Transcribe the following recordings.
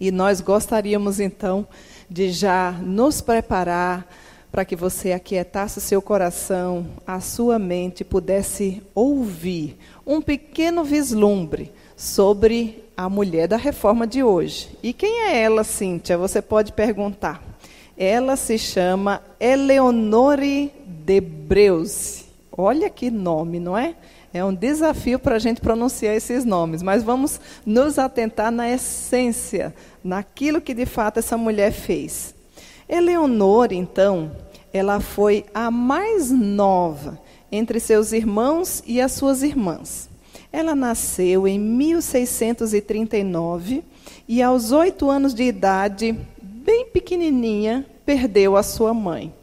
E nós gostaríamos então de já nos preparar para que você aquietasse seu coração, a sua mente, pudesse ouvir um pequeno vislumbre sobre a mulher da reforma de hoje. E quem é ela, Cíntia? Você pode perguntar. Ela se chama Eleonore de Breuze. Olha que nome, não é? É um desafio para a gente pronunciar esses nomes, mas vamos nos atentar na essência, naquilo que de fato essa mulher fez. Eleonora, então, ela foi a mais nova entre seus irmãos e as suas irmãs. Ela nasceu em 1639 e, aos oito anos de idade, bem pequenininha, perdeu a sua mãe.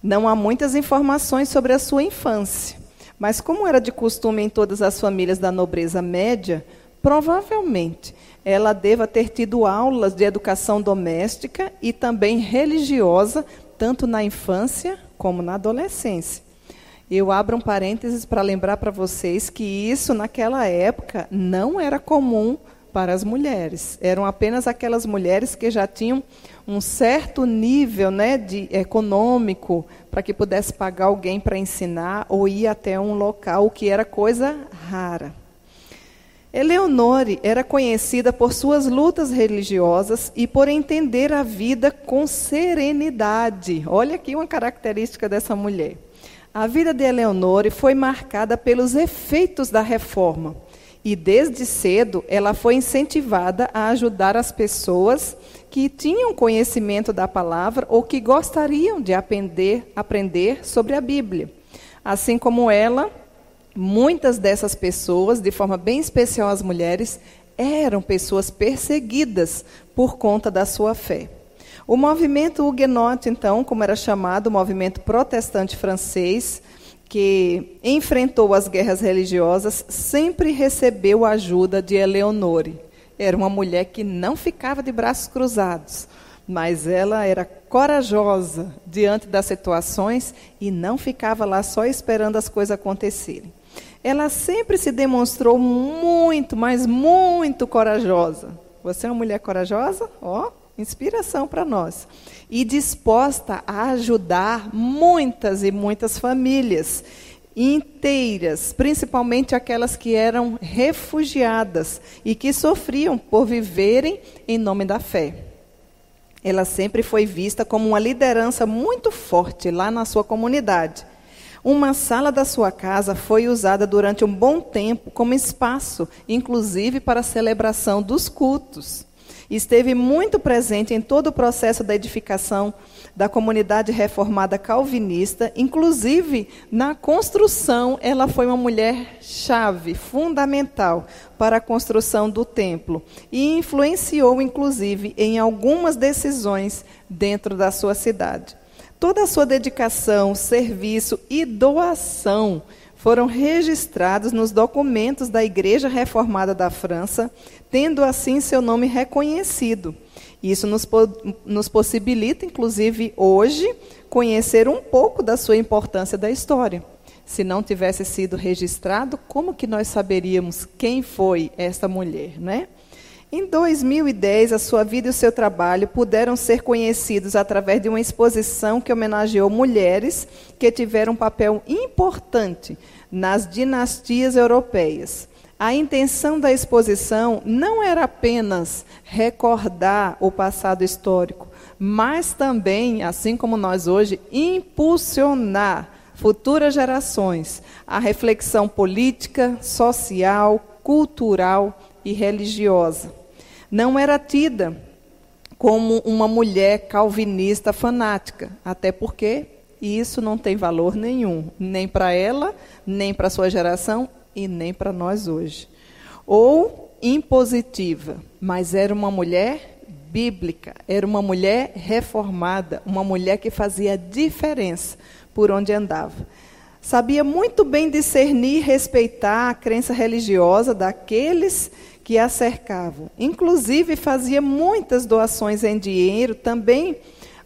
Não há muitas informações sobre a sua infância. Mas, como era de costume em todas as famílias da nobreza média, provavelmente ela deva ter tido aulas de educação doméstica e também religiosa, tanto na infância como na adolescência. Eu abro um parênteses para lembrar para vocês que isso, naquela época, não era comum para as mulheres. Eram apenas aquelas mulheres que já tinham um certo nível né, de econômico para que pudesse pagar alguém para ensinar ou ir até um local, o que era coisa rara. Eleonore era conhecida por suas lutas religiosas e por entender a vida com serenidade. Olha aqui uma característica dessa mulher. A vida de Eleonore foi marcada pelos efeitos da reforma. E desde cedo ela foi incentivada a ajudar as pessoas que tinham conhecimento da palavra ou que gostariam de aprender, aprender sobre a Bíblia. Assim como ela, muitas dessas pessoas, de forma bem especial as mulheres, eram pessoas perseguidas por conta da sua fé. O movimento huguenote, então, como era chamado, o movimento protestante francês, que enfrentou as guerras religiosas, sempre recebeu a ajuda de Eleonore. Era uma mulher que não ficava de braços cruzados, mas ela era corajosa diante das situações e não ficava lá só esperando as coisas acontecerem. Ela sempre se demonstrou muito, mas muito corajosa. Você é uma mulher corajosa? Ó, oh, inspiração para nós. E disposta a ajudar muitas e muitas famílias inteiras, principalmente aquelas que eram refugiadas e que sofriam por viverem em nome da fé. Ela sempre foi vista como uma liderança muito forte lá na sua comunidade. Uma sala da sua casa foi usada durante um bom tempo como espaço, inclusive para a celebração dos cultos. Esteve muito presente em todo o processo da edificação da comunidade reformada calvinista, inclusive na construção, ela foi uma mulher chave, fundamental para a construção do templo e influenciou inclusive em algumas decisões dentro da sua cidade. Toda a sua dedicação, serviço e doação foram registrados nos documentos da Igreja Reformada da França, tendo assim seu nome reconhecido. Isso nos, nos possibilita, inclusive hoje, conhecer um pouco da sua importância da história. Se não tivesse sido registrado, como que nós saberíamos quem foi esta mulher, né? Em 2010, a sua vida e o seu trabalho puderam ser conhecidos através de uma exposição que homenageou mulheres que tiveram um papel importante nas dinastias europeias. A intenção da exposição não era apenas recordar o passado histórico, mas também, assim como nós hoje, impulsionar futuras gerações à reflexão política, social, cultural e religiosa. Não era tida como uma mulher calvinista fanática, até porque isso não tem valor nenhum, nem para ela, nem para sua geração e nem para nós hoje. Ou impositiva, mas era uma mulher bíblica, era uma mulher reformada, uma mulher que fazia diferença por onde andava. Sabia muito bem discernir e respeitar a crença religiosa daqueles que a cercavam. Inclusive, fazia muitas doações em dinheiro também,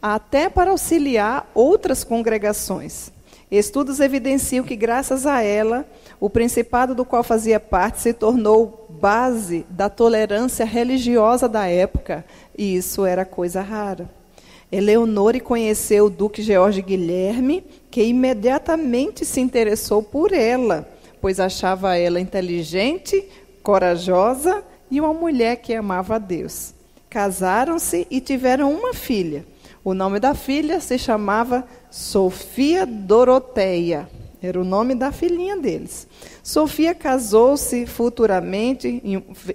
até para auxiliar outras congregações. Estudos evidenciam que, graças a ela, o principado do qual fazia parte se tornou base da tolerância religiosa da época, e isso era coisa rara. Eleonore conheceu o Duque George Guilherme, que imediatamente se interessou por ela, pois achava ela inteligente, corajosa e uma mulher que amava a Deus. Casaram-se e tiveram uma filha. O nome da filha se chamava Sofia Doroteia. Era o nome da filhinha deles. Sofia casou-se futuramente,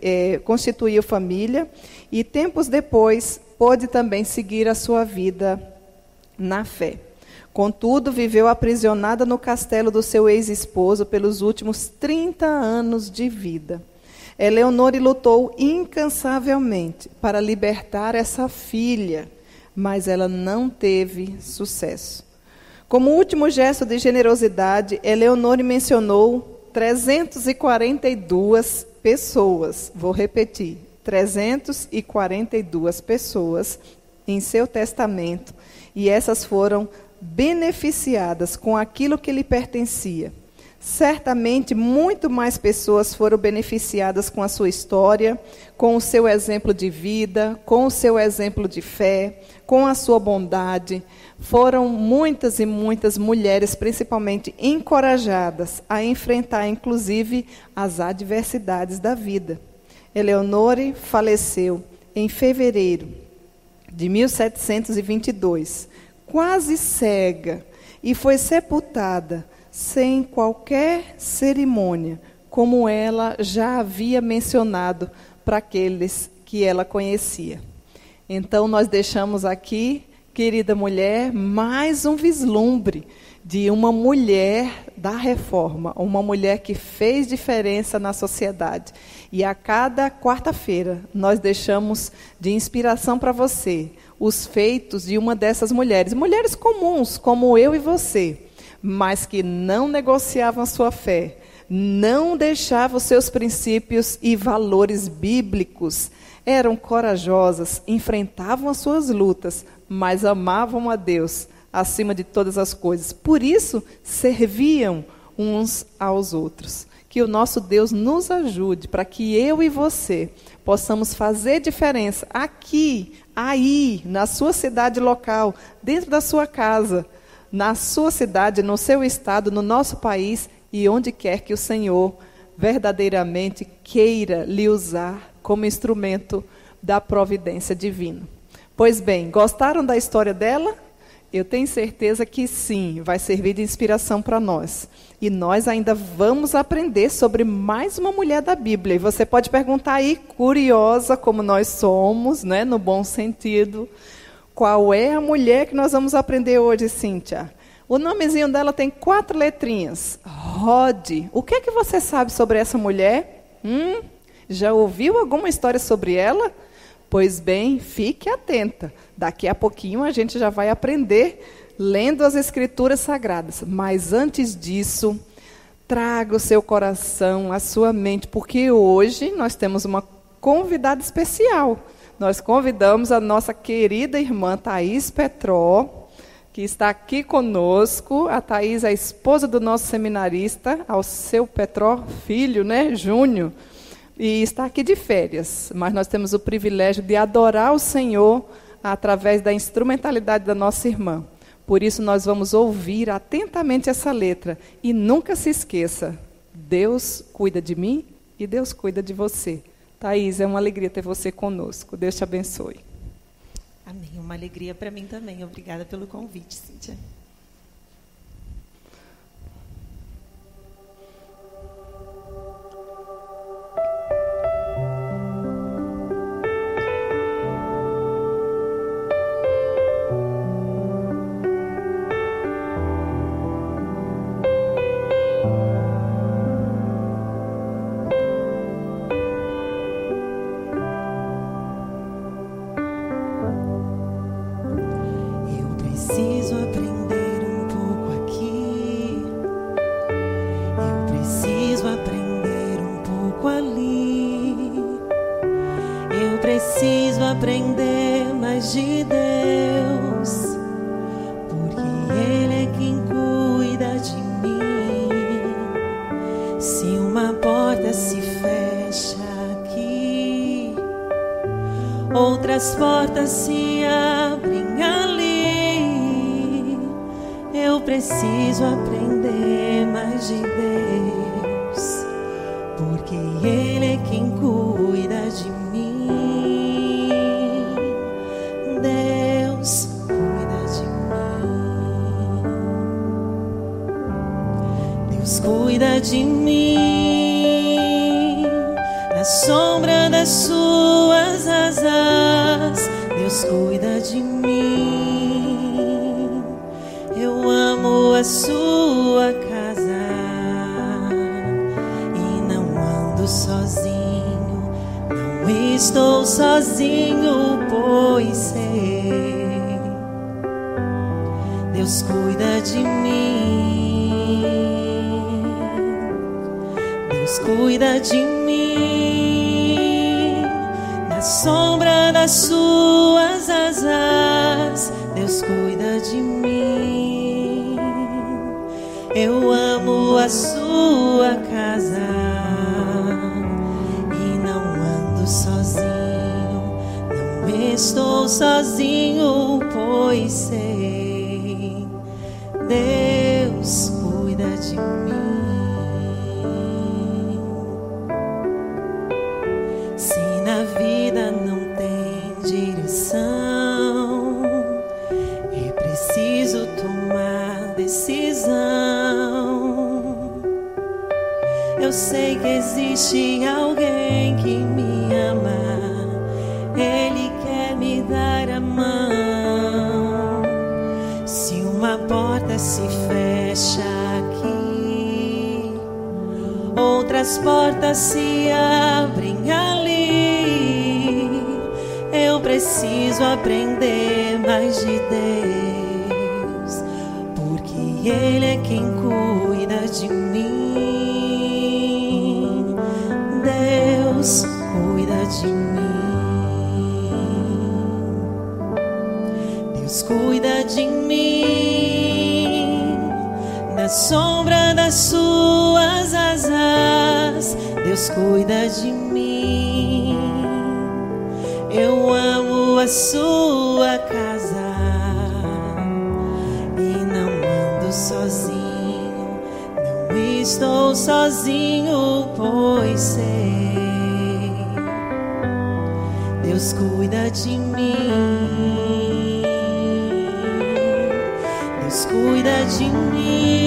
é, constituiu família e tempos depois pôde também seguir a sua vida na fé. Contudo, viveu aprisionada no castelo do seu ex-esposo pelos últimos 30 anos de vida. Eleonore lutou incansavelmente para libertar essa filha, mas ela não teve sucesso. Como último gesto de generosidade, Eleonore mencionou 342 pessoas. Vou repetir: 342 pessoas em seu testamento, e essas foram beneficiadas com aquilo que lhe pertencia. Certamente, muito mais pessoas foram beneficiadas com a sua história, com o seu exemplo de vida, com o seu exemplo de fé, com a sua bondade. Foram muitas e muitas mulheres, principalmente, encorajadas a enfrentar, inclusive, as adversidades da vida. Eleonore faleceu em fevereiro de 1722, quase cega, e foi sepultada sem qualquer cerimônia, como ela já havia mencionado para aqueles que ela conhecia. Então, nós deixamos aqui, querida mulher, mais um vislumbre de uma mulher da reforma, uma mulher que fez diferença na sociedade. E a cada quarta-feira nós deixamos de inspiração para você os feitos de uma dessas mulheres, mulheres comuns, como eu e você, mas que não negociavam a sua fé, não deixavam seus princípios e valores bíblicos, eram corajosas, enfrentavam as suas lutas, mas amavam a Deus acima de todas as coisas. Por isso, serviam uns aos outros. Que o nosso Deus nos ajude para que eu e você possamos fazer diferença aqui, aí, na sua cidade local, dentro da sua casa, na sua cidade, no seu estado, no nosso país e onde quer que o Senhor verdadeiramente queira lhe usar como instrumento da providência divina. Pois bem, gostaram da história dela? Eu tenho certeza que sim, vai servir de inspiração para nós. E nós ainda vamos aprender sobre mais uma mulher da Bíblia. E você pode perguntar aí, curiosa como nós somos, né, no bom sentido, qual é a mulher que nós vamos aprender hoje, Cíntia? O nomezinho dela tem quatro letrinhas. Rod. O que é que você sabe sobre essa mulher? Hum? Já ouviu alguma história sobre ela? Pois bem, fique atenta. Daqui a pouquinho a gente já vai aprender lendo as Escrituras Sagradas. Mas antes disso, traga o seu coração, a sua mente, porque hoje nós temos uma convidada especial. Nós convidamos a nossa querida irmã Thaís Petró, que está aqui conosco. A Thaís é a esposa do nosso seminarista, ao seu Petró, filho, né, Júnior e está aqui de férias, mas nós temos o privilégio de adorar o Senhor através da instrumentalidade da nossa irmã. Por isso nós vamos ouvir atentamente essa letra e nunca se esqueça, Deus cuida de mim e Deus cuida de você. Thaís, é uma alegria ter você conosco. Deus te abençoe. Amém. Uma alegria para mim também. Obrigada pelo convite, Cíntia. Deus cuida de mim. Deus cuida de mim. Na sombra das suas asas, Deus cuida de mim. Eu amo a sua casa e não ando sozinho. Não estou sozinho, pois sei. Deus cuida de mim. Se na vida não tem direção, é preciso tomar decisão. Eu sei que existe alguém outras portas se abrem ali. Eu preciso aprender mais de Deus, porque Ele é quem cuida de mim. Deus cuida de mim. Deus cuida de mim na sombra suas asas. Deus cuida de mim. Eu amo a sua casa e não ando sozinho. Não estou sozinho, pois sei. Deus cuida de mim. Deus cuida de mim.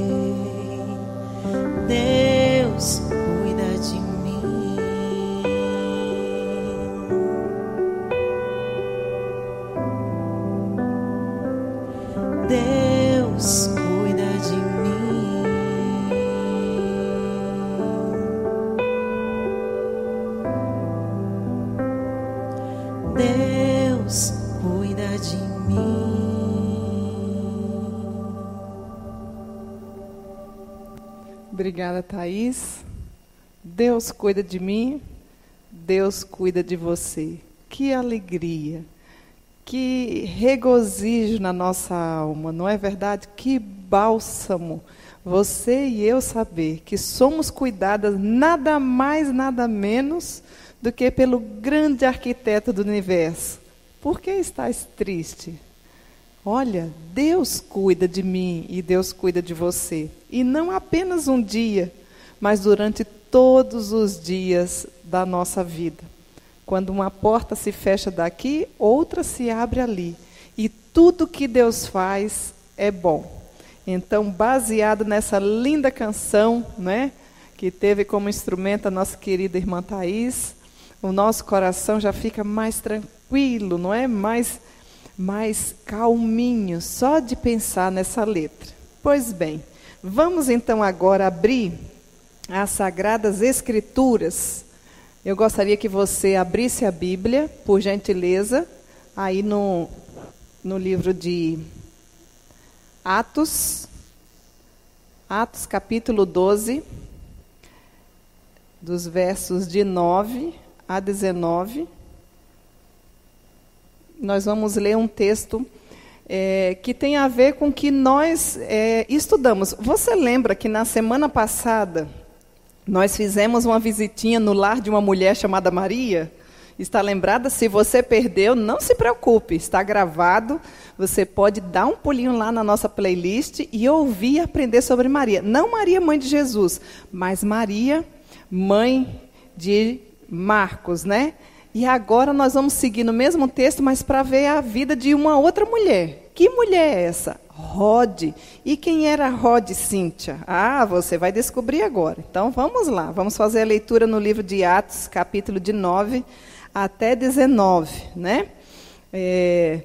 Deus cuida de mim, Deus cuida de você. Que alegria, que regozijo na nossa alma, não é verdade? Que bálsamo você e eu saber que somos cuidadas nada mais, nada menos do que pelo grande arquiteto do universo. Por que estás triste? Olha, Deus cuida de mim e Deus cuida de você. E não apenas um dia, mas durante todos os dias da nossa vida. Quando uma porta se fecha daqui, outra se abre ali. E tudo que Deus faz é bom. Então, baseado nessa linda canção, né, que teve como instrumento a nossa querida irmã Thais, o nosso coração já fica mais tranquilo, não é? Mais mais calminho só de pensar nessa letra. Pois bem, vamos então agora abrir as sagradas escrituras. Eu gostaria que você abrisse a Bíblia, por gentileza, aí no no livro de Atos, Atos capítulo 12, dos versos de 9 a 19. Nós vamos ler um texto é, que tem a ver com o que nós é, estudamos. Você lembra que na semana passada nós fizemos uma visitinha no lar de uma mulher chamada Maria? Está lembrada? Se você perdeu, não se preocupe, está gravado. Você pode dar um pulinho lá na nossa playlist e ouvir e aprender sobre Maria. Não Maria, mãe de Jesus, mas Maria, mãe de Marcos, né? E agora nós vamos seguir no mesmo texto, mas para ver a vida de uma outra mulher. Que mulher é essa? Rod. E quem era Rod, Cíntia? Ah, você vai descobrir agora. Então vamos lá, vamos fazer a leitura no livro de Atos, capítulo de 9 até 19, né? É,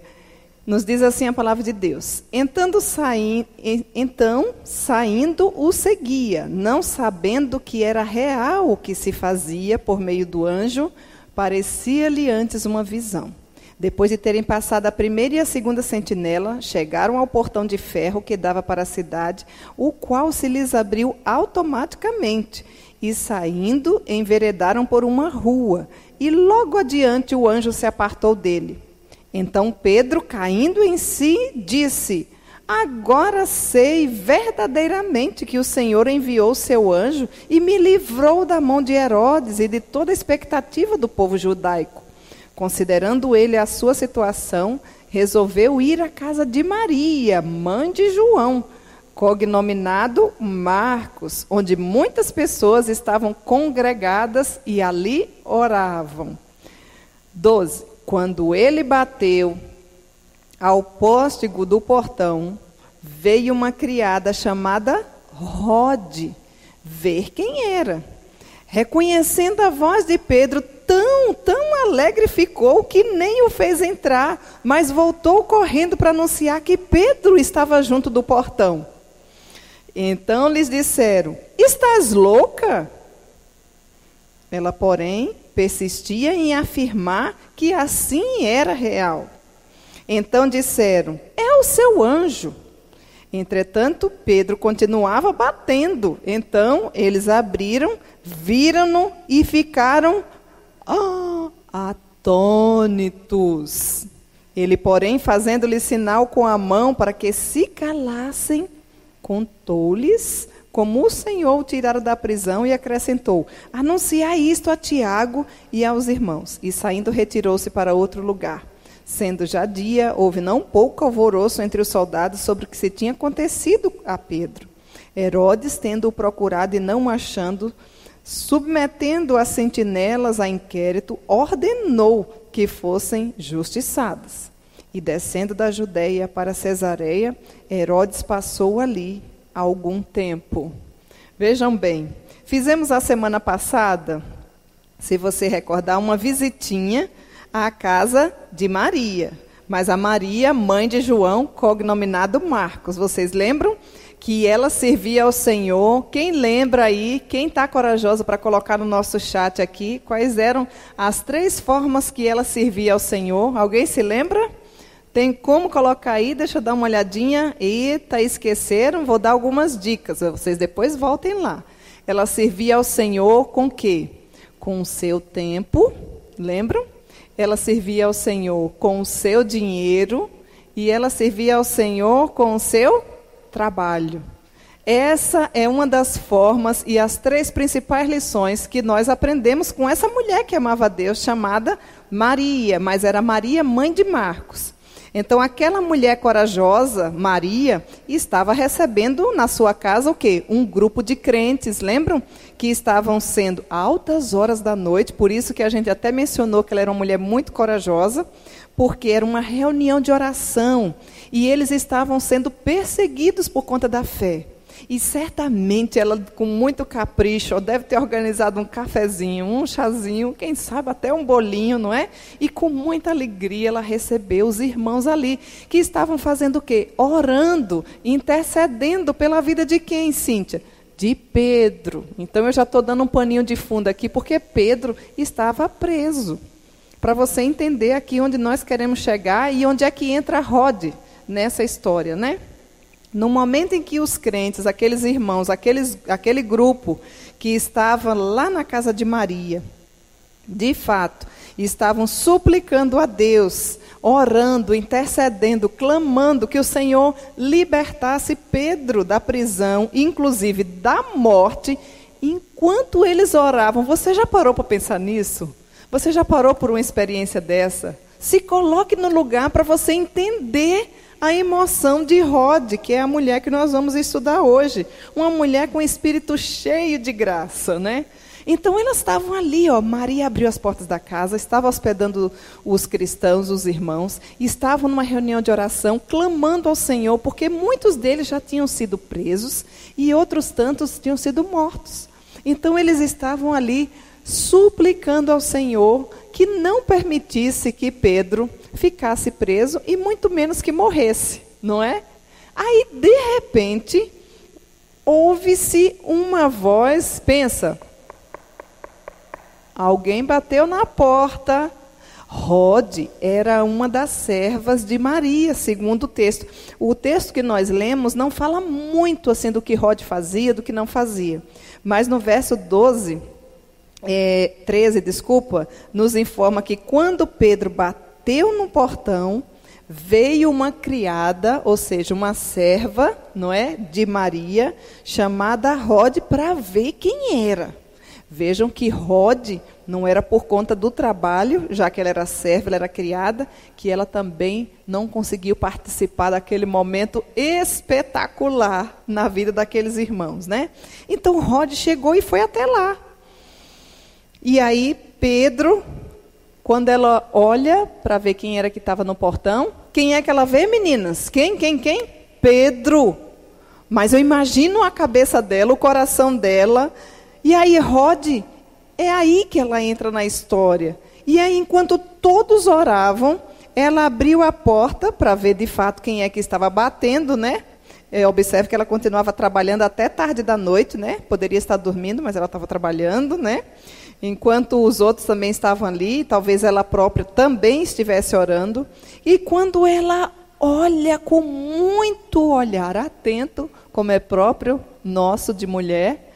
nos diz assim a palavra de Deus. Então, saí, então, saindo, o seguia, não sabendo que era real o que se fazia por meio do anjo, parecia-lhe antes uma visão. Depois de terem passado a primeira e a segunda sentinela, chegaram ao portão de ferro que dava para a cidade, o qual se lhes abriu automaticamente, e saindo, enveredaram por uma rua, e logo adiante o anjo se apartou dele. Então Pedro, caindo em si, disse: Agora sei verdadeiramente que o Senhor enviou seu anjo e me livrou da mão de Herodes e de toda a expectativa do povo judaico. Considerando ele a sua situação, resolveu ir à casa de Maria, mãe de João, cognominado Marcos, onde muitas pessoas estavam congregadas e ali oravam. 12. Quando ele bateu ao póstigo do portão, veio uma criada chamada Rode ver quem era. Reconhecendo a voz de Pedro, tão, tão alegre ficou que nem o fez entrar, mas voltou correndo para anunciar que Pedro estava junto do portão. Então lhes disseram: Estás louca? Ela, porém, persistia em afirmar que assim era real. Então disseram: É o seu anjo. Entretanto, Pedro continuava batendo. Então eles abriram, viram-no e ficaram oh, atônitos. Ele, porém, fazendo-lhe sinal com a mão para que se calassem, contou-lhes como o Senhor o tirara da prisão e acrescentou: Anunciai isto a Tiago e aos irmãos. E saindo, retirou-se para outro lugar. Sendo já dia, houve não pouco alvoroço entre os soldados sobre o que se tinha acontecido a Pedro. Herodes, tendo-o procurado e não achando, submetendo as sentinelas a inquérito, ordenou que fossem justiçadas. E descendo da Judéia para Cesareia, Herodes passou ali algum tempo. Vejam bem, fizemos a semana passada, se você recordar, uma visitinha à casa de Maria. Mas a Maria, mãe de João, cognominado Marcos. Vocês lembram? Que ela servia ao Senhor. Quem lembra aí, quem está corajoso para colocar no nosso chat aqui, quais eram as três formas que ela servia ao Senhor? Alguém se lembra? Tem como colocar aí? Deixa eu dar uma olhadinha. Eita, esqueceram? Vou dar algumas dicas. Vocês depois voltem lá. Ela servia ao Senhor com quê? Com o seu tempo, lembram? Ela servia ao Senhor com o seu dinheiro e ela servia ao Senhor com o seu trabalho. Essa é uma das formas e as três principais lições que nós aprendemos com essa mulher que amava Deus, chamada Maria, mas era Maria, mãe de Marcos. Então, aquela mulher corajosa, Maria, estava recebendo na sua casa o quê? Um grupo de crentes, lembram? Que estavam sendo altas horas da noite, por isso que a gente até mencionou que ela era uma mulher muito corajosa, porque era uma reunião de oração e eles estavam sendo perseguidos por conta da fé. E certamente ela, com muito capricho, deve ter organizado um cafezinho, um chazinho, quem sabe até um bolinho, não é? E com muita alegria ela recebeu os irmãos ali, que estavam fazendo o quê? Orando, intercedendo pela vida de quem, Cíntia? De Pedro. Então eu já estou dando um paninho de fundo aqui, porque Pedro estava preso. Para você entender aqui onde nós queremos chegar e onde é que entra Rod nessa história, né? No momento em que os crentes, aqueles irmãos, aqueles, aquele grupo que estava lá na casa de Maria, de fato, estavam suplicando a Deus, orando, intercedendo, clamando que o Senhor libertasse Pedro da prisão, inclusive da morte, enquanto eles oravam. Você já parou para pensar nisso? Você já parou por uma experiência dessa? Se coloque no lugar para você entender a emoção de Rod, que é a mulher que nós vamos estudar hoje. Uma mulher com espírito cheio de graça, né? Então elas estavam ali, ó. Maria abriu as portas da casa, estava hospedando os cristãos, os irmãos, estavam numa reunião de oração, clamando ao Senhor, porque muitos deles já tinham sido presos e outros tantos tinham sido mortos. Então eles estavam ali suplicando ao Senhor que não permitisse que Pedro ficasse preso e muito menos que morresse, não é? Aí, de repente, ouve-se uma voz, pensa, alguém bateu na porta. Rode era uma das servas de Maria, segundo o texto. O texto que nós lemos não fala muito assim do que Rode fazia, do que não fazia. Mas no verso 12, é, 13, desculpa, nos informa que quando Pedro bateu no portão, veio uma criada, ou seja, uma serva, não é, de Maria, chamada Rode, para ver quem era. Vejam que Rode não era por conta do trabalho, já que ela era serva, ela era criada, que ela também não conseguiu participar daquele momento espetacular na vida daqueles irmãos, né? Então Rode chegou e foi até lá. E aí Pedro, quando ela olha para ver quem era que estava no portão, quem é que ela vê, meninas? Quem, quem, quem? Pedro. Mas eu imagino a cabeça dela, o coração dela. E aí Rode é aí que ela entra na história. E aí, enquanto todos oravam, ela abriu a porta para ver de fato quem é que estava batendo, né? É, observe que ela continuava trabalhando até tarde da noite, né? Poderia estar dormindo, mas ela estava trabalhando, né? Enquanto os outros também estavam ali, talvez ela própria também estivesse orando. E quando ela olha com muito olhar atento, como é próprio nosso de mulher,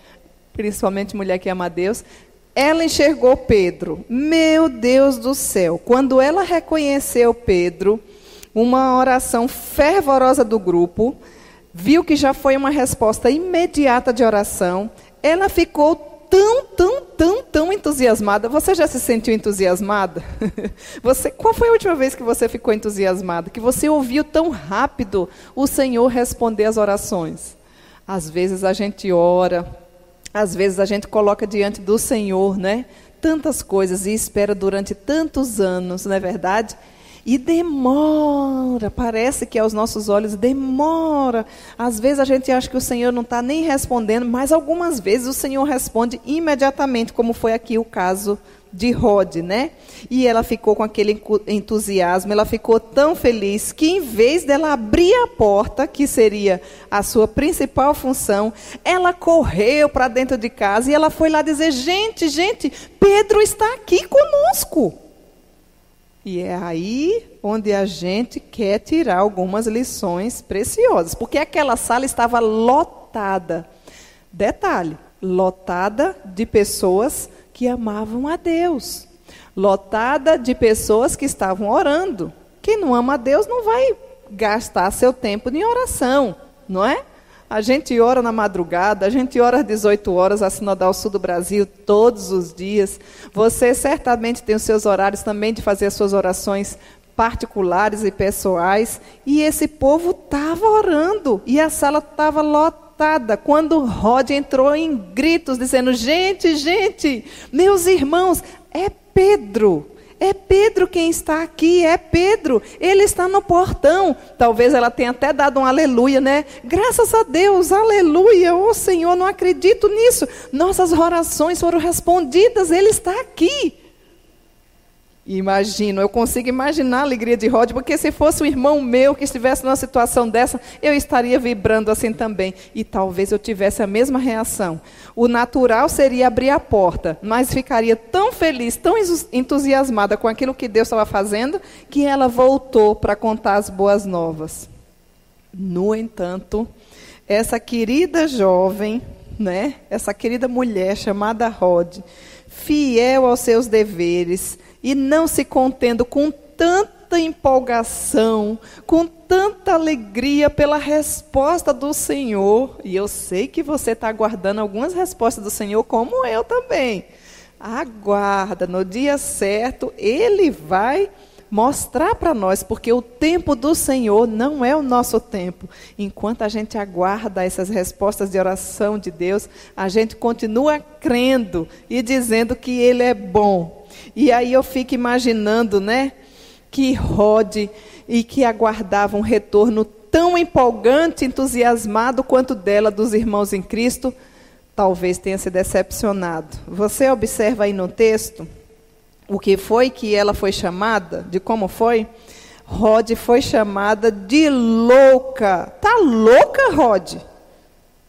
principalmente mulher que ama a Deus, ela enxergou Pedro. Meu Deus do céu. Quando ela reconheceu Pedro, uma oração fervorosa do grupo, viu que já foi uma resposta imediata de oração, ela ficou tão, tão, tão, tão entusiasmada. Você já se sentiu entusiasmada? Você, qual foi a última vez que você ficou entusiasmada? Que você ouviu tão rápido o Senhor responder as orações? Às vezes a gente ora, às vezes a gente coloca diante do Senhor, né? Tantas coisas e espera durante tantos anos, não é verdade? E demora, parece que aos nossos olhos demora. Às vezes a gente acha que o Senhor não está nem respondendo, mas algumas vezes o Senhor responde imediatamente, como foi aqui o caso de Rod, né? E ela ficou com aquele entusiasmo, ela ficou tão feliz que em vez dela abrir a porta, que seria a sua principal função, ela correu para dentro de casa e ela foi lá dizer: "Gente, gente, Pedro está aqui conosco". E é aí onde a gente quer tirar algumas lições preciosas, porque aquela sala estava lotada. Detalhe, lotada de pessoas que amavam a Deus, lotada de pessoas que estavam orando. Quem não ama a Deus não vai gastar seu tempo em oração, não é? A gente ora na madrugada, a gente ora às 18 horas, a Sinodal Sul do Brasil, todos os dias. Você certamente tem os seus horários também de fazer as suas orações particulares e pessoais. E esse povo estava orando, e a sala estava lotada quando Rod entrou em gritos, dizendo: Gente, gente, meus irmãos, é Pedro. É Pedro quem está aqui, é Pedro. Ele está no portão. Talvez ela tenha até dado um aleluia, né? Graças a Deus, aleluia. Oh Senhor, não acredito nisso. Nossas orações foram respondidas, ele está aqui. Imagino, eu consigo imaginar a alegria de Rod, porque se fosse um irmão meu que estivesse numa situação dessa, eu estaria vibrando assim também. E talvez eu tivesse a mesma reação. O natural seria abrir a porta, mas ficaria tão feliz, tão entusiasmada com aquilo que Deus estava fazendo, que ela voltou para contar as boas novas. No entanto, essa querida jovem, né, essa querida mulher chamada Rod, fiel aos seus deveres e não se contendo com tanta empolgação, com tanta alegria pela resposta do Senhor, e eu sei que você está aguardando algumas respostas do Senhor, como eu também. Aguarda, no dia certo, Ele vai mostrar para nós, porque o tempo do Senhor não é o nosso tempo. Enquanto a gente aguarda essas respostas de oração de Deus, a gente continua crendo e dizendo que Ele é bom. E aí eu fico imaginando, né, que Rode e que aguardava um retorno tão empolgante, entusiasmado quanto dela dos irmãos em Cristo, talvez tenha se decepcionado. Você observa aí no texto o que foi que ela foi chamada, de como foi? Rod foi chamada de louca. Tá louca, Rod?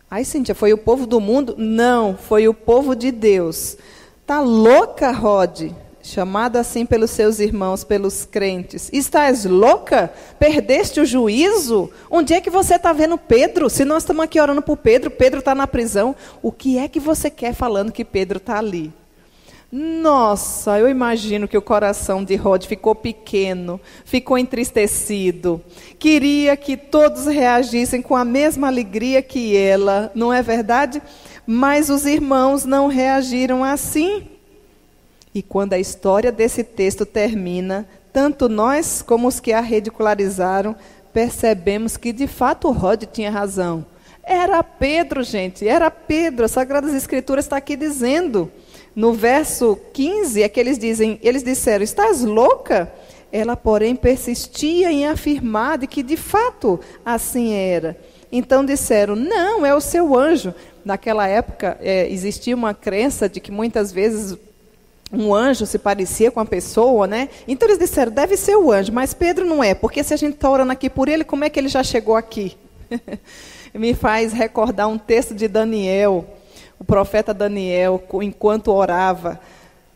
Ai, Cíntia, foi o povo do mundo? Não, foi o povo de Deus. Tá louca, Rod? Chamada assim pelos seus irmãos, pelos crentes. Estás louca? Perdeste o juízo? Onde é que você está vendo Pedro? Se nós estamos aqui orando por Pedro, Pedro está na prisão. O que é que você quer falando que Pedro está ali? Nossa, eu imagino que o coração de Rod ficou pequeno, ficou entristecido. Queria que todos reagissem com a mesma alegria que ela, não é verdade? Mas os irmãos não reagiram assim. E quando a história desse texto termina, tanto nós como os que a ridicularizaram percebemos que de fato Rod tinha razão. Era Pedro, gente, era Pedro. As Sagradas Escrituras está aqui dizendo. No verso 15 é que eles dizem, eles disseram: "Estás louca?" Ela, porém, persistia em afirmar de que de fato assim era. Então disseram: "Não, é o seu anjo." Naquela época é, existia uma crença de que muitas vezes um anjo se parecia com a pessoa, né? Então eles disseram, deve ser o anjo, mas Pedro não é, porque se a gente está orando aqui por ele, como é que ele já chegou aqui? Me faz recordar um texto de Daniel, o profeta Daniel, enquanto orava.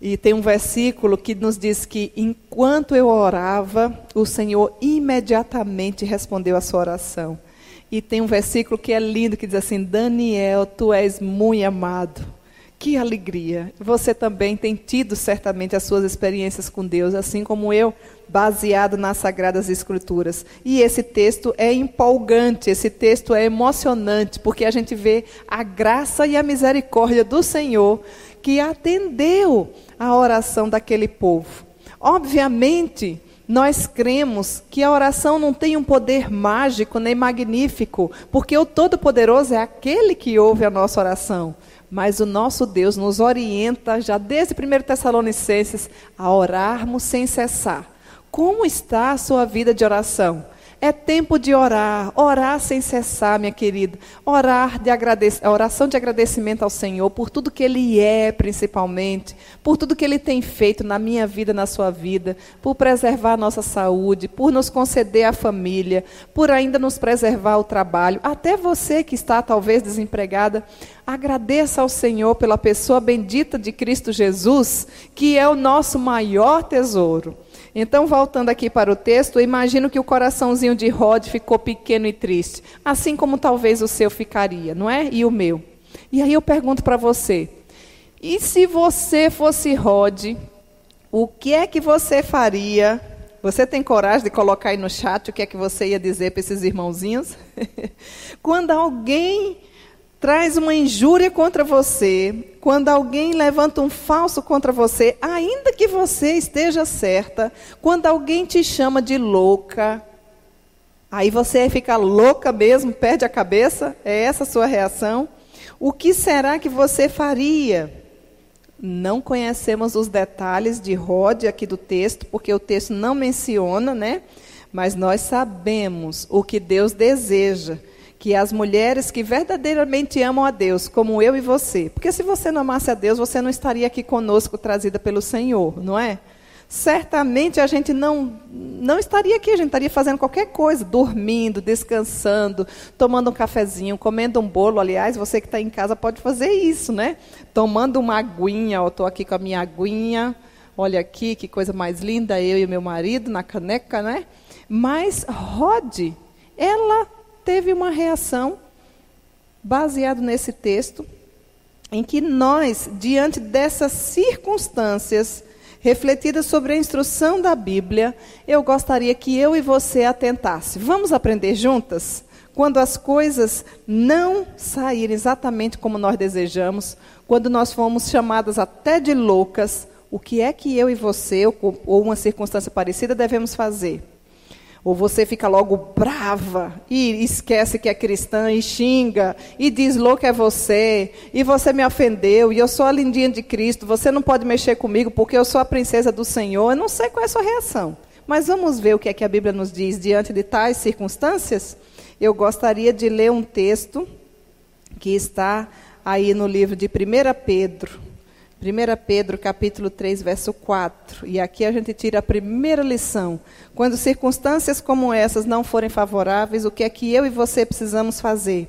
E tem um versículo que nos diz que enquanto eu orava, o Senhor imediatamente respondeu a sua oração. E tem um versículo que é lindo que diz assim: Daniel, tu és muito amado. Que alegria! Você também tem tido certamente as suas experiências com Deus, assim como eu, baseado nas Sagradas Escrituras. E esse texto é empolgante, esse texto é emocionante, porque a gente vê a graça e a misericórdia do Senhor que atendeu a oração daquele povo. Obviamente, nós cremos que a oração não tem um poder mágico nem magnífico, porque o Todo-Poderoso é aquele que ouve a nossa oração. Mas o nosso Deus nos orienta, já desde 1 Tessalonicenses, a orarmos sem cessar. Como está a sua vida de oração? É tempo de orar, orar sem cessar, minha querida. Orar de agradecer, oração de agradecimento ao Senhor por tudo que Ele é, principalmente, por tudo que Ele tem feito na minha vida, na sua vida, por preservar a nossa saúde, por nos conceder a família, por ainda nos preservar o trabalho. Até você que está talvez desempregada, agradeça ao Senhor pela pessoa bendita de Cristo Jesus, que é o nosso maior tesouro. Então, voltando aqui para o texto, imagino que o coraçãozinho de Rod ficou pequeno e triste, assim como talvez o seu ficaria, não é? E o meu. E aí eu pergunto para você: e se você fosse Rod, o que é que você faria? Você tem coragem de colocar aí no chat o que é que você ia dizer para esses irmãozinhos? Quando alguém traz uma injúria contra você, quando alguém levanta um falso contra você, ainda que você esteja certa, quando alguém te chama de louca, aí você fica louca mesmo, perde a cabeça, é essa a sua reação? O que será que você faria? Não conhecemos os detalhes de Rod aqui do texto, porque o texto não menciona, né? Mas nós sabemos o que Deus deseja que as mulheres que verdadeiramente amam a Deus, como eu e você, porque se você não amasse a Deus, você não estaria aqui conosco trazida pelo Senhor, não é? Certamente a gente não, não estaria aqui, a gente estaria fazendo qualquer coisa, dormindo, descansando, tomando um cafezinho, comendo um bolo. Aliás, você que está em casa pode fazer isso, né? Tomando uma aguinha, eu estou aqui com a minha aguinha, olha aqui que coisa mais linda, eu e meu marido na caneca, né? Mas Rod, ela teve uma reação baseado nesse texto, em que nós, diante dessas circunstâncias refletidas sobre a instrução da Bíblia, eu gostaria que eu e você atentasse. Vamos aprender juntas? Quando as coisas não saírem exatamente como nós desejamos, quando nós fomos chamadas até de loucas, o que é que eu e você, ou uma circunstância parecida, devemos fazer? Ou você fica logo brava e esquece que é cristã e xinga e diz louco é você e você me ofendeu e eu sou a lindinha de Cristo, você não pode mexer comigo porque eu sou a princesa do Senhor. Eu não sei qual é a sua reação. Mas vamos ver o que é que a Bíblia nos diz diante de tais circunstâncias? Eu gostaria de ler um texto que está aí no livro de 1 Pedro, 1 Pedro capítulo 3, verso 4. E aqui a gente tira a primeira lição. Quando circunstâncias como essas não forem favoráveis, o que é que eu e você precisamos fazer?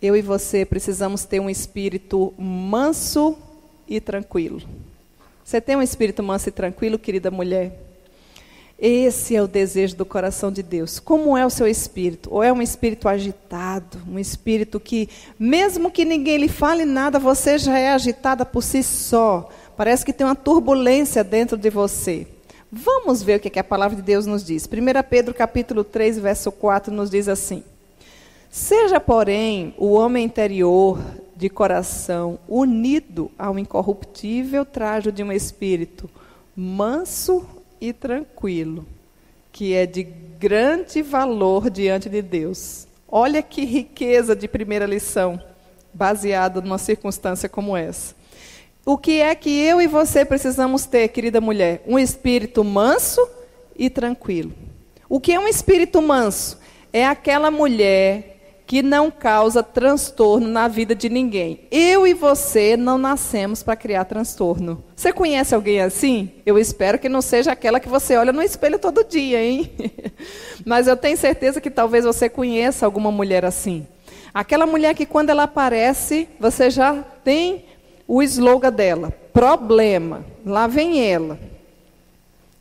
Eu e você precisamos ter um espírito manso e tranquilo. Você tem um espírito manso e tranquilo, querida mulher? Esse é o desejo do coração de Deus. Como é o seu espírito? Ou é um espírito agitado, um espírito que, mesmo que ninguém lhe fale nada, você já é agitada por si só. Parece que tem uma turbulência dentro de você. Vamos ver o que a palavra de Deus nos diz. 1 Pedro capítulo 3, verso 4 nos diz assim: Seja, porém, o homem interior de coração unido ao incorruptível trajo de um espírito manso e tranquilo, que é de grande valor diante de Deus. Olha que riqueza de primeira lição, baseada numa circunstância como essa. O que é que eu e você precisamos ter, querida mulher? Um espírito manso e tranquilo. O que é um espírito manso? É aquela mulher que não causa transtorno na vida de ninguém. Eu e você não nascemos para criar transtorno. Você conhece alguém assim? Eu espero que não seja aquela que você olha no espelho todo dia, hein? Mas eu tenho certeza que talvez você conheça alguma mulher assim. Aquela mulher que quando ela aparece, você já tem o slogan dela: problema. Lá vem ela.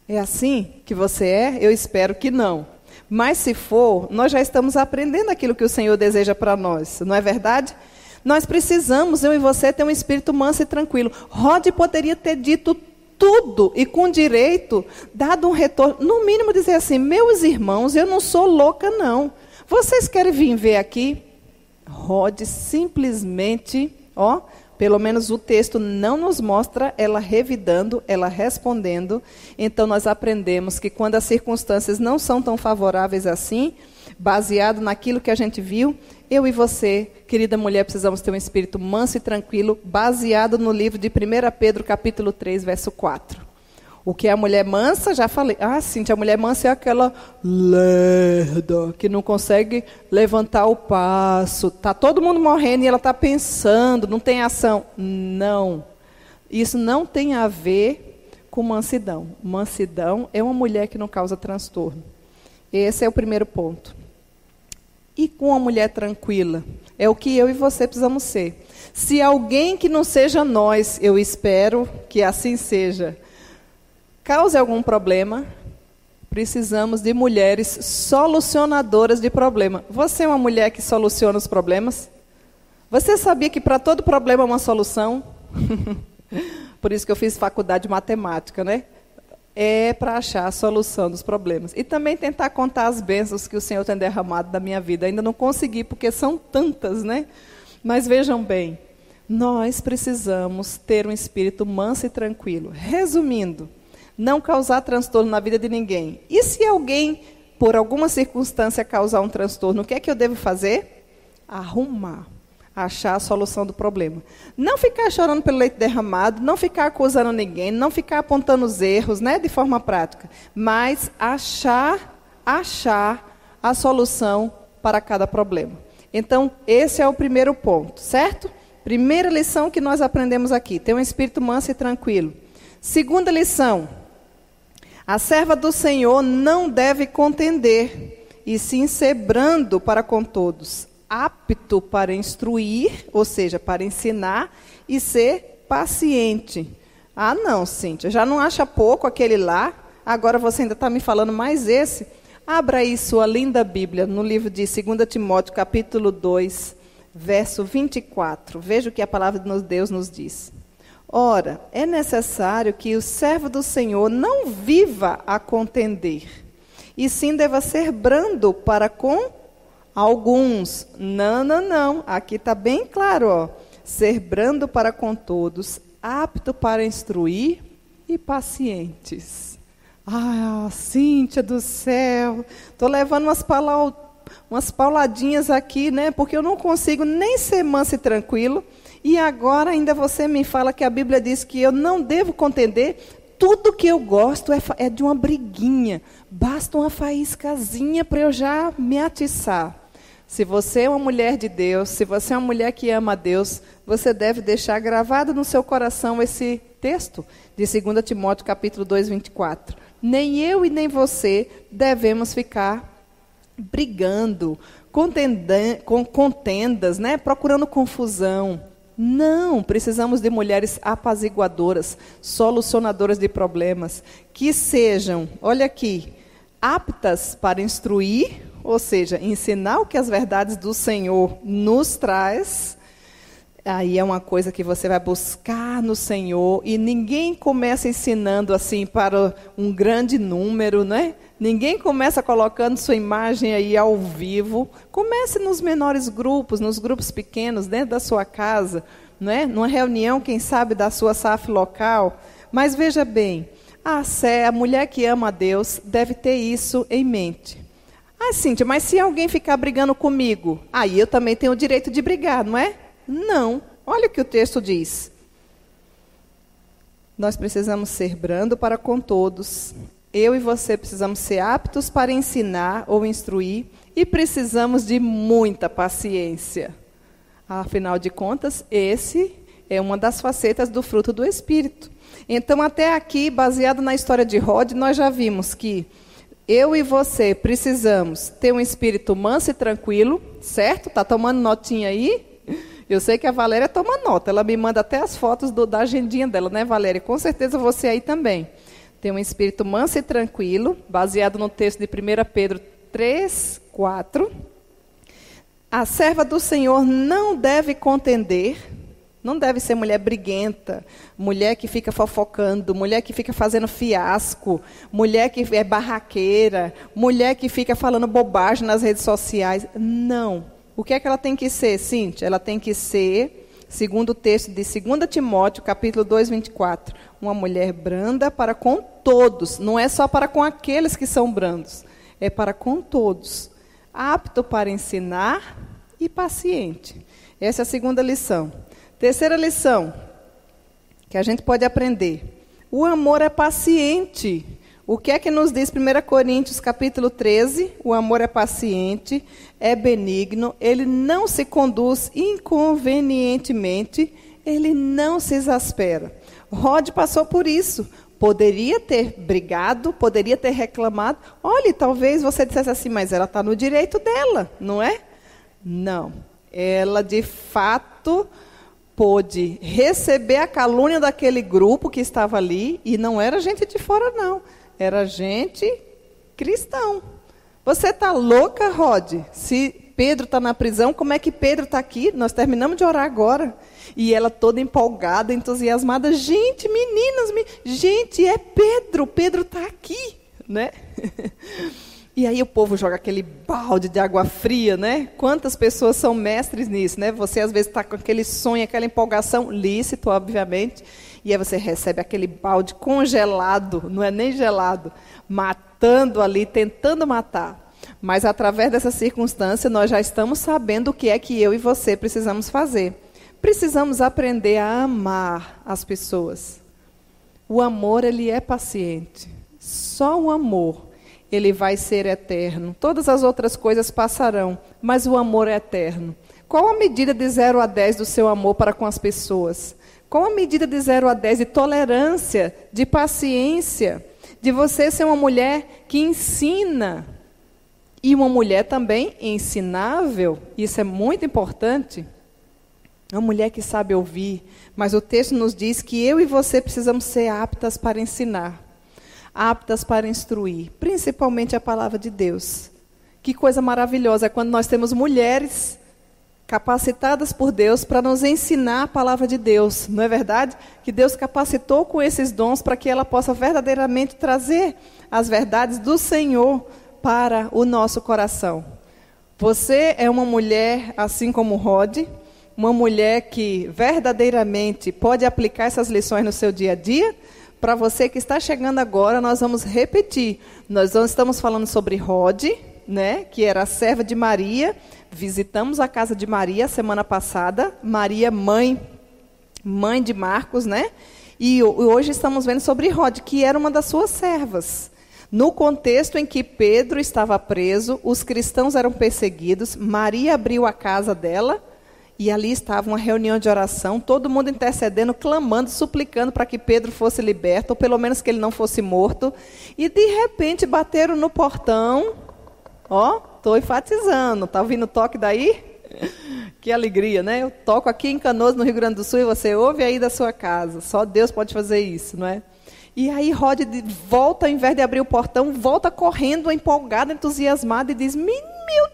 É assim que você é? Eu espero que não. Mas se for, nós já estamos aprendendo aquilo que o Senhor deseja para nós, não é verdade? Nós precisamos, eu e você, ter um espírito manso e tranquilo. Rod poderia ter dito tudo e com direito, dado um retorno, no mínimo dizer assim: meus irmãos, eu não sou louca, não. Vocês querem vir ver aqui? Rod simplesmente, ó, pelo menos o texto não nos mostra ela revidando, ela respondendo. Então nós aprendemos que quando as circunstâncias não são tão favoráveis assim, baseado naquilo que a gente viu, eu e você, querida mulher, precisamos ter um espírito manso e tranquilo, baseado no livro de 1 Pedro, capítulo 3, verso 4. O que é a mulher mansa, já falei. Ah, sim, a mulher mansa é aquela lerda que não consegue levantar o passo. Tá todo mundo morrendo e ela está pensando, não tem ação. Não. Isso não tem a ver com mansidão. Mansidão é uma mulher que não causa transtorno. Esse é o primeiro ponto. E com uma mulher tranquila? É o que eu e você precisamos ser. Se alguém que não seja nós, eu espero que assim seja, cause algum problema, precisamos de mulheres solucionadoras de problema. Você é uma mulher que soluciona os problemas? Você sabia que para todo problema há uma solução? Por isso que eu fiz faculdade de matemática, né? É para achar a solução dos problemas. E também tentar contar as bênçãos que o Senhor tem derramado da minha vida. Ainda não consegui, porque são tantas, né? Mas vejam bem, nós precisamos ter um espírito manso e tranquilo. Resumindo, não causar transtorno na vida de ninguém. E se alguém, por alguma circunstância, causar um transtorno, o que é que eu devo fazer? Arrumar. Achar a solução do problema. Não ficar chorando pelo leite derramado, não ficar acusando ninguém, não ficar apontando os erros, né, de forma prática, mas achar, achar a solução para cada problema. Então, esse é o primeiro ponto, certo? Primeira lição que nós aprendemos aqui: ter um espírito manso e tranquilo. Segunda lição: a serva do Senhor não deve contender, e sim ser brando para com todos, apto para instruir, ou seja, para ensinar, e ser paciente. Ah, não, Cíntia, já não acha pouco aquele lá? Agora você ainda está me falando mais esse? Abra aí sua linda Bíblia no livro de 2 Timóteo, capítulo 2, verso 24. Veja o que a palavra de Deus nos diz. Ora, é necessário que o servo do Senhor não viva a contender, e sim deva ser brando para com alguns. Não, não, não. Aqui está bem claro, ó. Ser brando para com todos, apto para instruir e pacientes. Ah, Cíntia do céu, estou levando umas, umas pauladinhas aqui, né? Porque eu não consigo nem ser manso e tranquilo e agora ainda você me fala que a Bíblia diz que eu não devo contender. Tudo que eu gosto é, é de uma briguinha. Basta uma faíscazinha para eu já me atiçar. Se você é uma mulher de Deus, se você é uma mulher que ama a Deus, você deve deixar gravado no seu coração esse texto de 2 Timóteo capítulo 2, 24. Nem eu e nem você devemos ficar brigando, contendas, né? procurando confusão. Não, precisamos de mulheres apaziguadoras, solucionadoras de problemas, que sejam, olha aqui, aptas para instruir, ou seja, ensinar o que as verdades do Senhor nos traz. Aí é uma coisa que você vai buscar no Senhor e ninguém começa ensinando assim para um grande número, né? Ninguém começa colocando sua imagem aí ao vivo. Comece nos menores grupos, nos grupos pequenos, dentro da sua casa, né? numa reunião, quem sabe, da sua SAF local. Mas veja bem, a Sé, a mulher que ama a Deus, deve ter isso em mente. Ah, Cíntia, mas se alguém ficar brigando comigo, aí eu também tenho o direito de brigar, não é? Não. Olha o que o texto diz. Nós precisamos ser brando para com todos, eu e você precisamos ser aptos para ensinar ou instruir e precisamos de muita paciência. Afinal de contas, esse é uma das facetas do fruto do Espírito. Então, até aqui, baseado na história de Rod, nós já vimos que eu e você precisamos ter um espírito manso e tranquilo, certo? Tá tomando notinha aí? Eu sei que a Valéria toma nota, ela me manda até as fotos do, da agendinha dela, né, Valéria? Com certeza você aí também. Tem um espírito manso e tranquilo, baseado no texto de 1 Pedro 3, 4. A serva do Senhor não deve contender, não deve ser mulher briguenta, mulher que fica fofocando, mulher que fica fazendo fiasco, mulher que é barraqueira, mulher que fica falando bobagem nas redes sociais. Não. O que é que ela tem que ser, Cíntia? Ela tem que ser segundo o texto de 2 Timóteo, capítulo 2, 24. Uma mulher branda para com todos, não é só para com aqueles que são brandos, é para com todos. Apto para ensinar e paciente. Essa é a segunda lição. Terceira lição que a gente pode aprender. O amor é paciente. O que é que nos diz 1 Coríntios capítulo 13? O amor é paciente, é benigno, ele não se conduz inconvenientemente, ele não se exaspera. Rod passou por isso. Poderia ter brigado, poderia ter reclamado. Olha, talvez você dissesse assim, mas ela está no direito dela, não é? Não. Ela, de fato, pôde receber a calúnia daquele grupo que estava ali, e não era gente de fora, não era gente cristão. Você está louca, Rod? Se Pedro está na prisão, como é que Pedro está aqui? Nós terminamos de orar agora. E ela toda empolgada, entusiasmada. Gente, meninas, me... gente, é Pedro. Pedro está aqui, né? E aí o povo joga aquele balde de água fria, né? Quantas pessoas são mestres nisso, né? Você às vezes está com aquele sonho, aquela empolgação, lícito, obviamente, e aí você recebe aquele balde congelado, não é nem gelado, matando ali, tentando matar. Mas através dessa circunstância, nós já estamos sabendo o que é que eu e você precisamos fazer. Precisamos aprender a amar as pessoas. O amor, ele é paciente. Só o amor ele vai ser eterno. Todas as outras coisas passarão, mas o amor é eterno. Qual a medida de 0 a 10 do seu amor para com as pessoas? Qual a medida de 0 a 10 de tolerância, de paciência, de você ser uma mulher que ensina? E uma mulher também ensinável, isso é muito importante. Uma mulher que sabe ouvir, mas o texto nos diz que eu e você precisamos ser aptas para ensinar. aptas para instruir, principalmente a palavra de Deus. Que coisa maravilhosa é quando nós temos mulheres capacitadas por Deus para nos ensinar a palavra de Deus, não é verdade? Que Deus capacitou com esses dons para que ela possa verdadeiramente trazer as verdades do Senhor para o nosso coração. Você é uma mulher assim como Rod, uma mulher que verdadeiramente pode aplicar essas lições no seu dia a dia. Para você que está chegando agora, nós vamos repetir. Nós estamos falando sobre Rod, né, que era a serva de Maria. Visitamos a casa de Maria semana passada, Maria mãe, mãe de Marcos, né? E hoje estamos vendo sobre Rod, que era uma das suas servas. No contexto em que Pedro estava preso, os cristãos eram perseguidos, Maria abriu a casa dela e ali estava uma reunião de oração, todo mundo intercedendo, clamando, suplicando para que Pedro fosse liberto, ou pelo menos que ele não fosse morto. E de repente bateram no portão Ó, estou enfatizando. Tá ouvindo o toque daí? Que alegria, né? Eu toco aqui em Canoas, no Rio Grande do Sul, e você ouve aí da sua casa. Só Deus pode fazer isso, não é? E aí Rod volta, ao invés de abrir o portão, volta correndo, empolgado, entusiasmado, e diz: Meu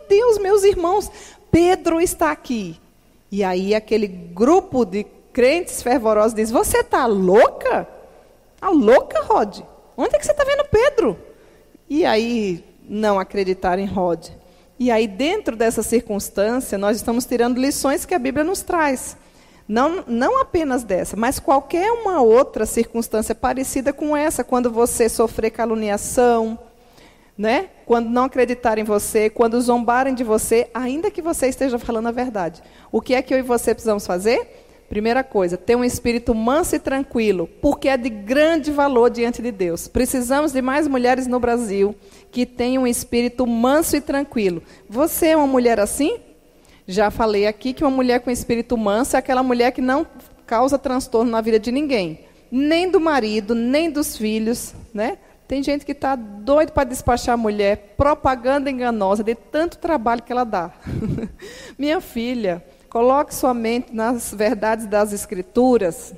Deus, meus irmãos, Pedro está aqui. E aí aquele grupo de crentes fervorosos diz: Você está louca? Está louca, Rod? Onde é que você está vendo Pedro? E aí não acreditar em Rod. E aí, dentro dessa circunstância, nós estamos tirando lições que a Bíblia nos traz. Não, não apenas dessa, mas qualquer uma outra circunstância parecida com essa, quando você sofrer caluniação, né? quando não acreditarem em você, quando zombarem de você, ainda que você esteja falando a verdade. O que é que eu e você precisamos fazer? Primeira coisa, ter um espírito manso e tranquilo, porque é de grande valor diante de Deus. Precisamos de mais mulheres no Brasil que tenham um espírito manso e tranquilo. Você é uma mulher assim? Já falei aqui que uma mulher com espírito manso é aquela mulher que não causa transtorno na vida de ninguém, nem do marido, nem dos filhos, né? Tem gente que está doido para despachar a mulher, propaganda enganosa de tanto trabalho que ela dá. Minha filha, Coloque sua mente nas verdades das Escrituras.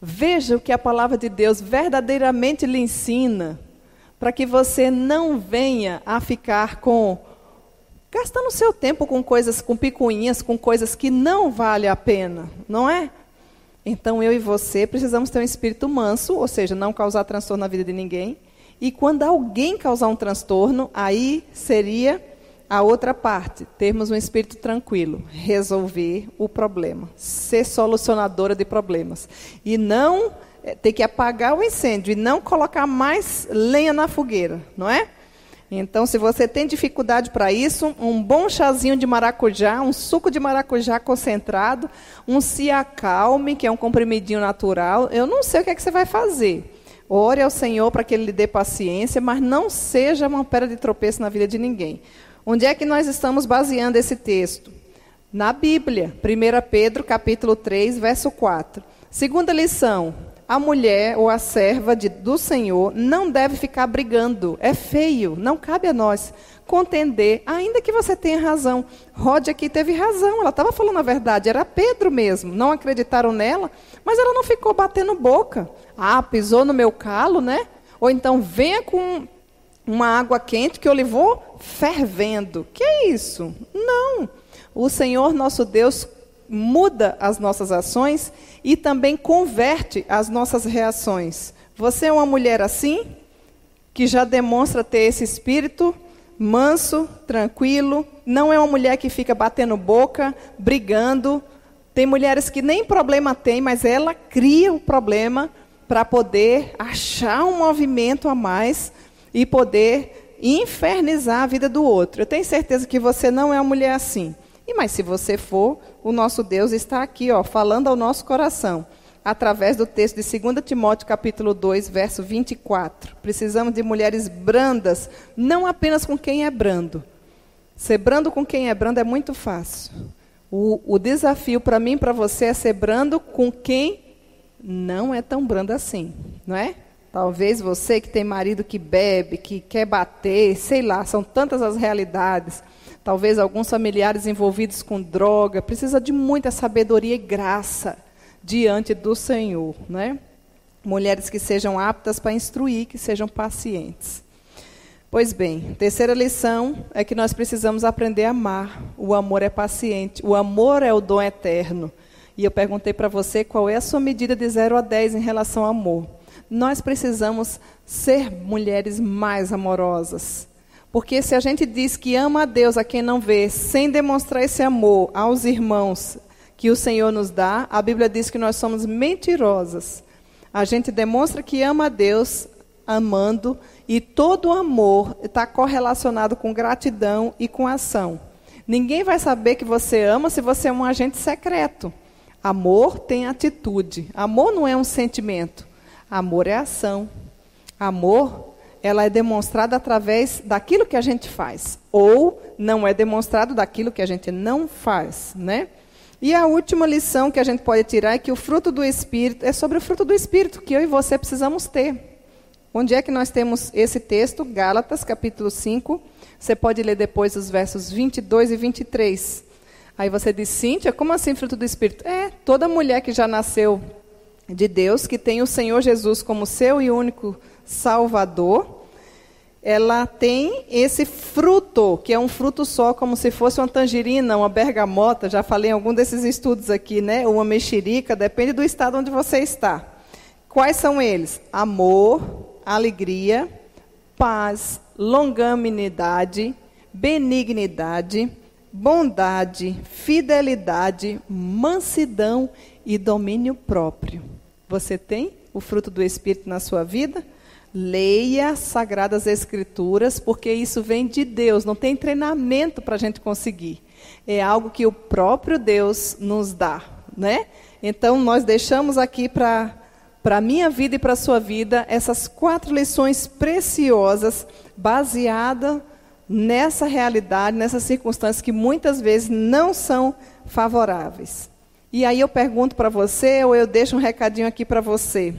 Veja o que a palavra de Deus verdadeiramente lhe ensina, para que você não venha a ficar com gastando seu tempo com coisas, com picuinhas, com coisas que não vale a pena, não é? Então eu e você precisamos ter um espírito manso, ou seja, não causar transtorno na vida de ninguém. E quando alguém causar um transtorno, aí seria a outra parte, termos um espírito tranquilo, resolver o problema, ser solucionadora de problemas. E não é, ter que apagar o incêndio e não colocar mais lenha na fogueira, não é? Então, se você tem dificuldade para isso, um bom chazinho de maracujá, um suco de maracujá concentrado, um Ciacalme, que é um comprimidinho natural, eu não sei o que, é que você vai fazer. Ore ao Senhor para que Ele lhe dê paciência, mas não seja uma pedra de tropeço na vida de ninguém. Onde é que nós estamos baseando esse texto? Na Bíblia, 1 Pedro, capítulo 3, verso 4. Segunda lição: a mulher ou a serva de, do Senhor não deve ficar brigando. É feio, não cabe a nós contender, ainda que você tenha razão. Rod aqui teve razão, ela estava falando a verdade, era Pedro mesmo. Não acreditaram nela, mas ela não ficou batendo boca. Ah, pisou no meu calo, né? Ou então venha com uma água quente que eu lhe vou fervendo. Que é isso? Não. O Senhor nosso Deus muda as nossas ações e também converte as nossas reações. Você é uma mulher assim, que já demonstra ter esse espírito manso, tranquilo, não é uma mulher que fica batendo boca, brigando. Tem mulheres que nem problema tem, mas ela cria o problema para poder achar um movimento a mais e poder infernizar a vida do outro. Eu tenho certeza que você não é uma mulher assim. E mas se você for, o nosso Deus está aqui, ó, falando ao nosso coração, através do texto de 2 Timóteo capítulo 2, verso 24. Precisamos de mulheres brandas, não apenas com quem é brando. Ser brando com quem é brando é muito fácil. O, o desafio para mim e para você é ser brando com quem não é tão brando assim, não é? Talvez você que tem marido que bebe, que quer bater, sei lá, são tantas as realidades. Talvez alguns familiares envolvidos com droga, precisa de muita sabedoria e graça diante do Senhor, né? mulheres que sejam aptas para instruir, que sejam pacientes. Pois bem, terceira lição é que nós precisamos aprender a amar. O amor é paciente, o amor é o dom eterno. E eu perguntei para você qual é a sua medida de 0 a 10 em relação ao amor. Nós precisamos ser mulheres mais amorosas. Porque se a gente diz que ama a Deus a quem não vê, sem demonstrar esse amor aos irmãos que o Senhor nos dá, a Bíblia diz que nós somos mentirosas. A gente demonstra que ama a Deus amando e todo amor está correlacionado com gratidão e com ação. Ninguém vai saber que você ama se você é um agente secreto. Amor tem atitude. Amor não é um sentimento. Amor é ação. Amor, ela é demonstrada através daquilo que a gente faz, ou não é demonstrado daquilo que a gente não faz, né? E a última lição que a gente pode tirar é que o fruto do Espírito é sobre o fruto do Espírito que eu e você precisamos ter. Onde é que nós temos esse texto? Gálatas, capítulo 5. Você pode ler depois os versos 22 e 23. Aí você diz, Cíntia, como assim fruto do Espírito? É, toda mulher que já nasceu de Deus, que tem o Senhor Jesus como seu e único Salvador, ela tem esse fruto, que é um fruto só, como se fosse uma tangerina, uma bergamota, já falei em algum desses estudos aqui, né? Uma mexerica, depende do estado onde você está. Quais são eles? Amor, alegria, paz, longanimidade, benignidade, bondade, fidelidade, mansidão e domínio próprio. Você tem o fruto do Espírito na sua vida? Leia as Sagradas Escrituras, porque isso vem de Deus, não tem treinamento para a gente conseguir. É algo que o próprio Deus nos dá, né? Então, nós deixamos aqui para para a minha vida e para a sua vida essas quatro lições preciosas, baseadas nessa realidade, nessas circunstâncias que muitas vezes não são favoráveis. E aí eu pergunto para você, ou eu deixo um recadinho aqui para você.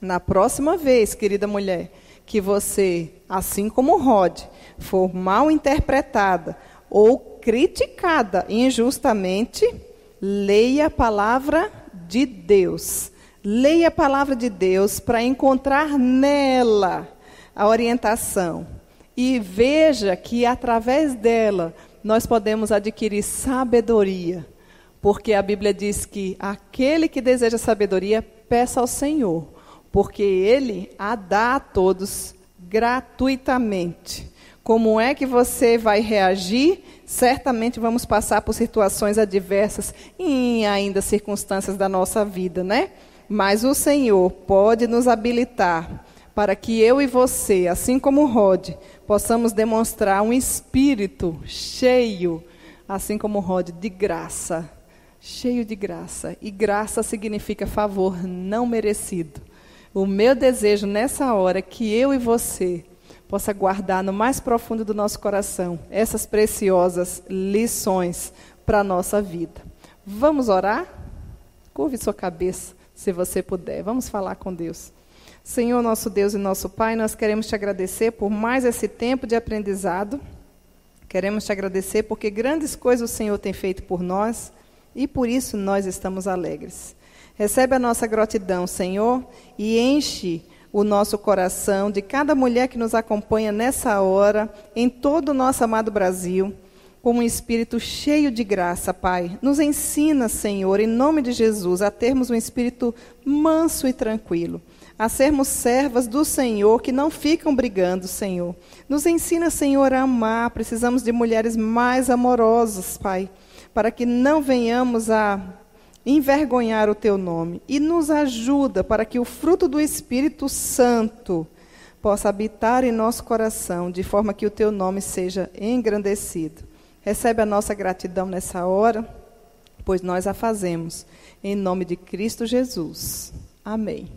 Na próxima vez, querida mulher, que você, assim como Rod, for mal interpretada ou criticada injustamente, leia a palavra de Deus. Leia a palavra de Deus para encontrar nela a orientação. E veja que através dela nós podemos adquirir sabedoria. Porque a Bíblia diz que aquele que deseja sabedoria, peça ao Senhor, porque Ele a dá a todos gratuitamente. Como é que você vai reagir? Certamente vamos passar por situações adversas e ainda circunstâncias da nossa vida, né? Mas o Senhor pode nos habilitar para que eu e você, assim como Rod, possamos demonstrar um espírito cheio, assim como Rod, de graça. Cheio de graça. E graça significa favor não merecido. O meu desejo nessa hora é que eu e você possa guardar no mais profundo do nosso coração essas preciosas lições para a nossa vida. Vamos orar? Curve sua cabeça se você puder. Vamos falar com Deus. Senhor, nosso Deus e nosso Pai, nós queremos te agradecer por mais esse tempo de aprendizado. Queremos te agradecer porque grandes coisas o Senhor tem feito por nós e por isso nós estamos alegres. Recebe a nossa gratidão, Senhor, e enche o nosso coração de cada mulher que nos acompanha nessa hora, em todo o nosso amado Brasil com um espírito cheio de graça, Pai. Nos ensina, Senhor, em nome de Jesus, a termos um espírito manso e tranquilo, a sermos servas do Senhor que não ficam brigando, Senhor. Nos ensina, Senhor, a amar. Precisamos de mulheres mais amorosas, Pai, para que não venhamos a envergonhar o teu nome. E nos ajuda para que o fruto do Espírito Santo possa habitar em nosso coração, de forma que o teu nome seja engrandecido. Recebe a nossa gratidão nessa hora, pois nós a fazemos. Em nome de Cristo Jesus. Amém.